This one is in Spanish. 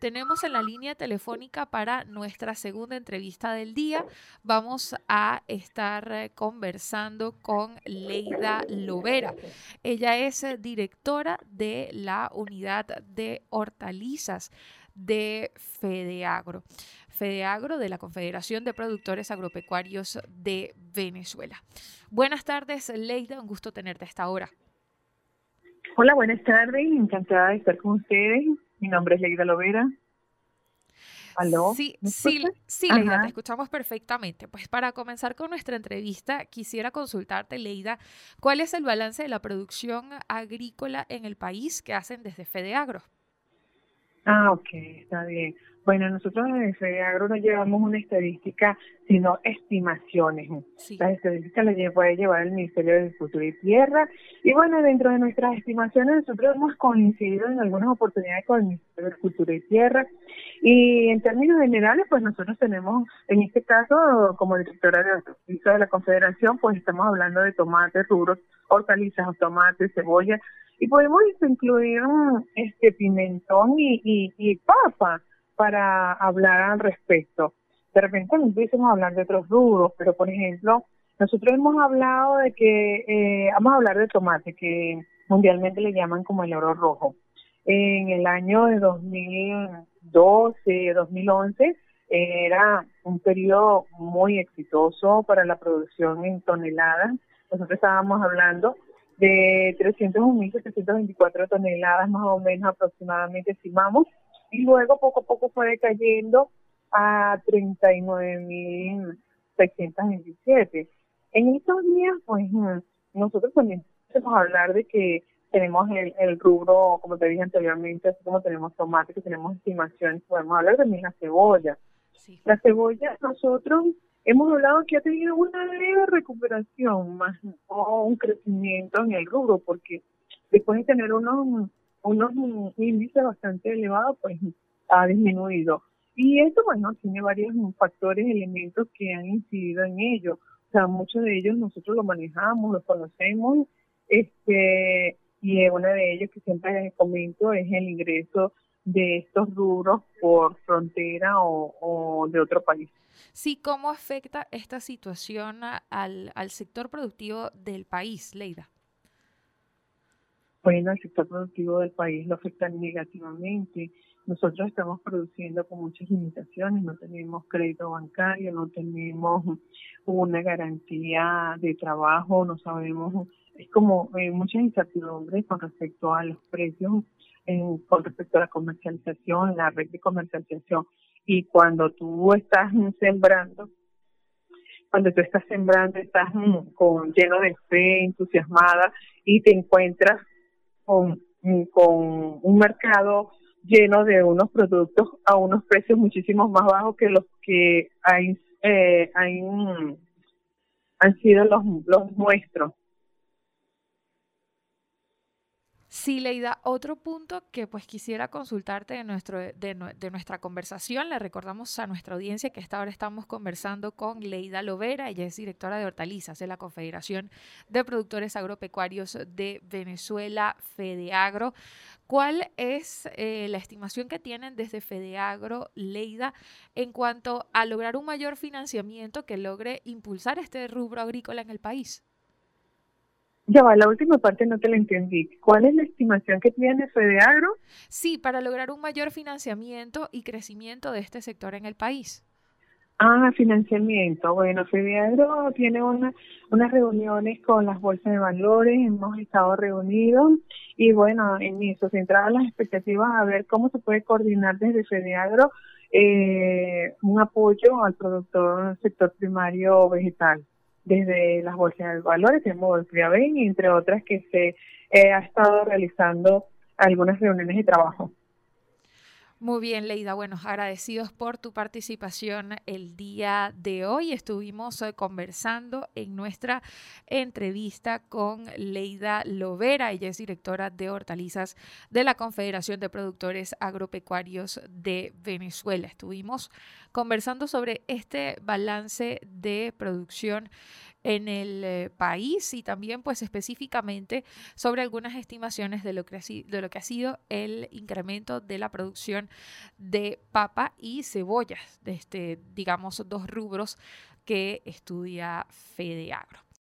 tenemos en la línea telefónica para nuestra segunda entrevista del día. Vamos a estar conversando con Leida Lovera. Ella es eh, directora de la unidad de hortalizas de Fedeagro. Fedeagro de la Confederación de Productores Agropecuarios de Venezuela. Buenas tardes, Leida, un gusto tenerte a esta hora. Hola, buenas tardes, encantada de estar con ustedes. Mi nombre es Leida Lovera. ¿Aló? Sí, sí, sí, Leida, te escuchamos perfectamente. Pues para comenzar con nuestra entrevista, quisiera consultarte, Leida, ¿cuál es el balance de la producción agrícola en el país que hacen desde Fedeagro? Ah, ok, está bien. Bueno, nosotros desde Agro no llevamos una estadística, sino estimaciones. Las estadísticas las puede llevar el Ministerio de Agricultura y Tierra. Y bueno, dentro de nuestras estimaciones, nosotros hemos coincidido en algunas oportunidades con el Ministerio de Agricultura y Tierra. Y en términos generales, pues nosotros tenemos, en este caso, como directora de, de la Confederación, pues estamos hablando de tomates, rubros, hortalizas, tomates, cebolla, y podemos incluir este pimentón y, y, y papa para hablar al respecto. De repente no empiezan a hablar de otros rubros, pero por ejemplo, nosotros hemos hablado de que, eh, vamos a hablar de tomate, que mundialmente le llaman como el oro rojo. En el año de 2012, 2011, era un periodo muy exitoso para la producción en toneladas. Nosotros estábamos hablando de 301.724 toneladas más o menos aproximadamente estimamos y luego poco a poco fue decayendo a 39.627. En estos días, pues nosotros también podemos hablar de que tenemos el, rubro, como te dije anteriormente, así como tenemos tomate, que tenemos estimaciones, podemos hablar también de la cebolla. La cebolla, nosotros hemos hablado que ha tenido una leve recuperación, más o un crecimiento en el rubro, porque después de tener unos, unos índices bastante elevados, pues ha disminuido. Y esto, bueno, tiene varios factores, elementos que han incidido en ello. O sea, muchos de ellos nosotros los manejamos, los conocemos, este, y uno de ellos que siempre comento es el ingreso de estos rubros por frontera o, de otro país. Sí, ¿cómo afecta esta situación al, al sector productivo del país, Leida? Bueno, el sector productivo del país lo afecta negativamente. Nosotros estamos produciendo con muchas limitaciones, no tenemos crédito bancario, no tenemos una garantía de trabajo, no sabemos, es como eh, muchas incertidumbres con respecto a los precios con respecto a la comercialización, la red de comercialización. Y cuando tú estás sembrando, cuando tú estás sembrando, estás mm, con lleno de fe, entusiasmada y te encuentras con, con un mercado lleno de unos productos a unos precios muchísimo más bajos que los que hay, eh, mm, han sido los, los nuestros. Sí, Leida, otro punto que pues quisiera consultarte de, nuestro, de, nuestra conversación, le recordamos a nuestra audiencia que esta hora estamos conversando con Leida Lovera, ella es directora de hortalizas de la Confederación de Productores Agropecuarios de Venezuela, Fedeagro. ¿Cuál es eh, la estimación que tienen desde Fedeagro, Leida, en cuanto a lograr un mayor financiamiento que logre impulsar este rubro agrícola en el país? Ya va, la última parte no te la entendí. ¿Cuál es la estimación que tiene Fedeagro? Sí, para lograr un mayor financiamiento y crecimiento de este sector en el país. Ah, financiamiento. Bueno, Fedeagro tiene una, unas reuniones con las bolsas de valores, hemos estado reunidos y bueno, en eso, centradas las expectativas a ver cómo se puede coordinar desde Fedeagro eh, un apoyo al productor sector primario vegetal desde las bolsas de valores, tenemos y entre otras que se eh, ha estado realizando algunas reuniones de trabajo. Muy bien, Leida. Bueno, agradecidos por tu participación el día de hoy. Estuvimos eh, conversando en nuestra entrevista con Leida Lovera. Ella es directora de hortalizas de la Confederación de Productores Agropecuarios de Venezuela. Estuvimos conversando sobre este balance de producción en el eh, país y también pues específicamente sobre algunas estimaciones de lo, que ha, lo que ha sido el incremento de la producción de papa y cebollas, de este, digamos, dos rubros que estudia Fede Agro.